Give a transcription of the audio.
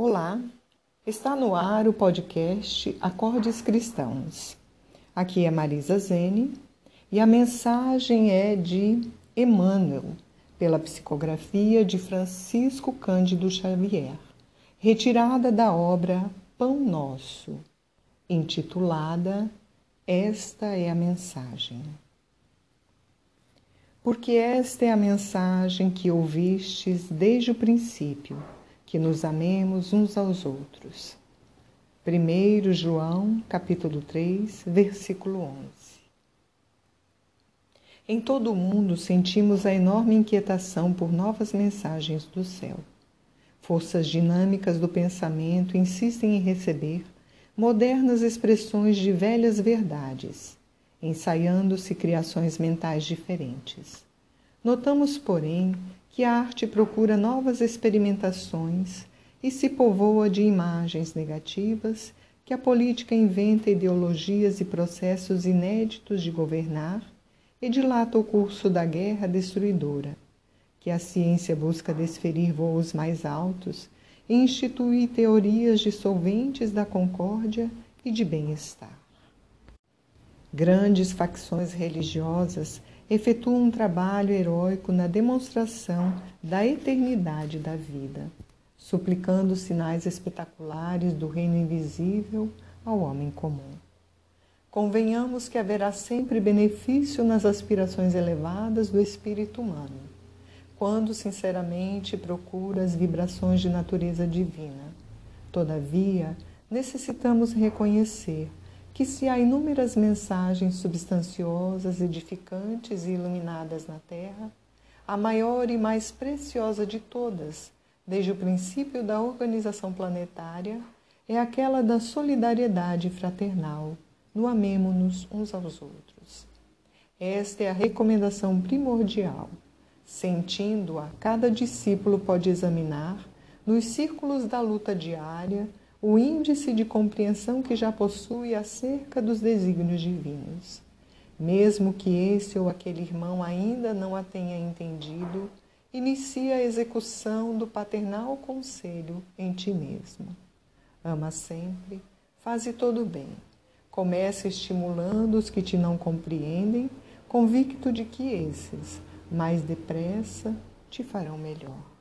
Olá, está no ar o podcast Acordes Cristãos. Aqui é Marisa Zene e a mensagem é de Emmanuel, pela psicografia de Francisco Cândido Xavier, retirada da obra Pão Nosso, intitulada Esta é a Mensagem. Porque esta é a mensagem que ouvistes desde o princípio que nos amemos uns aos outros. 1 João, capítulo 3, versículo 11. Em todo o mundo sentimos a enorme inquietação por novas mensagens do céu. Forças dinâmicas do pensamento insistem em receber modernas expressões de velhas verdades, ensaiando-se criações mentais diferentes. Notamos, porém, que a arte procura novas experimentações e se povoa de imagens negativas, que a política inventa ideologias e processos inéditos de governar e dilata o curso da guerra destruidora, que a ciência busca desferir voos mais altos e institui teorias dissolventes da concórdia e de bem-estar. Grandes facções religiosas efetua um trabalho heróico na demonstração da eternidade da vida, suplicando sinais espetaculares do reino invisível ao homem comum. Convenhamos que haverá sempre benefício nas aspirações elevadas do espírito humano, quando sinceramente procura as vibrações de natureza divina. Todavia, necessitamos reconhecer que se há inúmeras mensagens substanciosas, edificantes e iluminadas na Terra, a maior e mais preciosa de todas, desde o princípio da organização planetária, é aquela da solidariedade fraternal, no amemo-nos uns aos outros. Esta é a recomendação primordial. Sentindo-a, cada discípulo pode examinar, nos círculos da luta diária, o índice de compreensão que já possui acerca dos desígnios divinos. Mesmo que esse ou aquele irmão ainda não a tenha entendido, inicia a execução do paternal conselho em ti mesmo. Ama sempre, faze todo o bem. Começa estimulando os que te não compreendem, convicto de que esses, mais depressa, te farão melhor.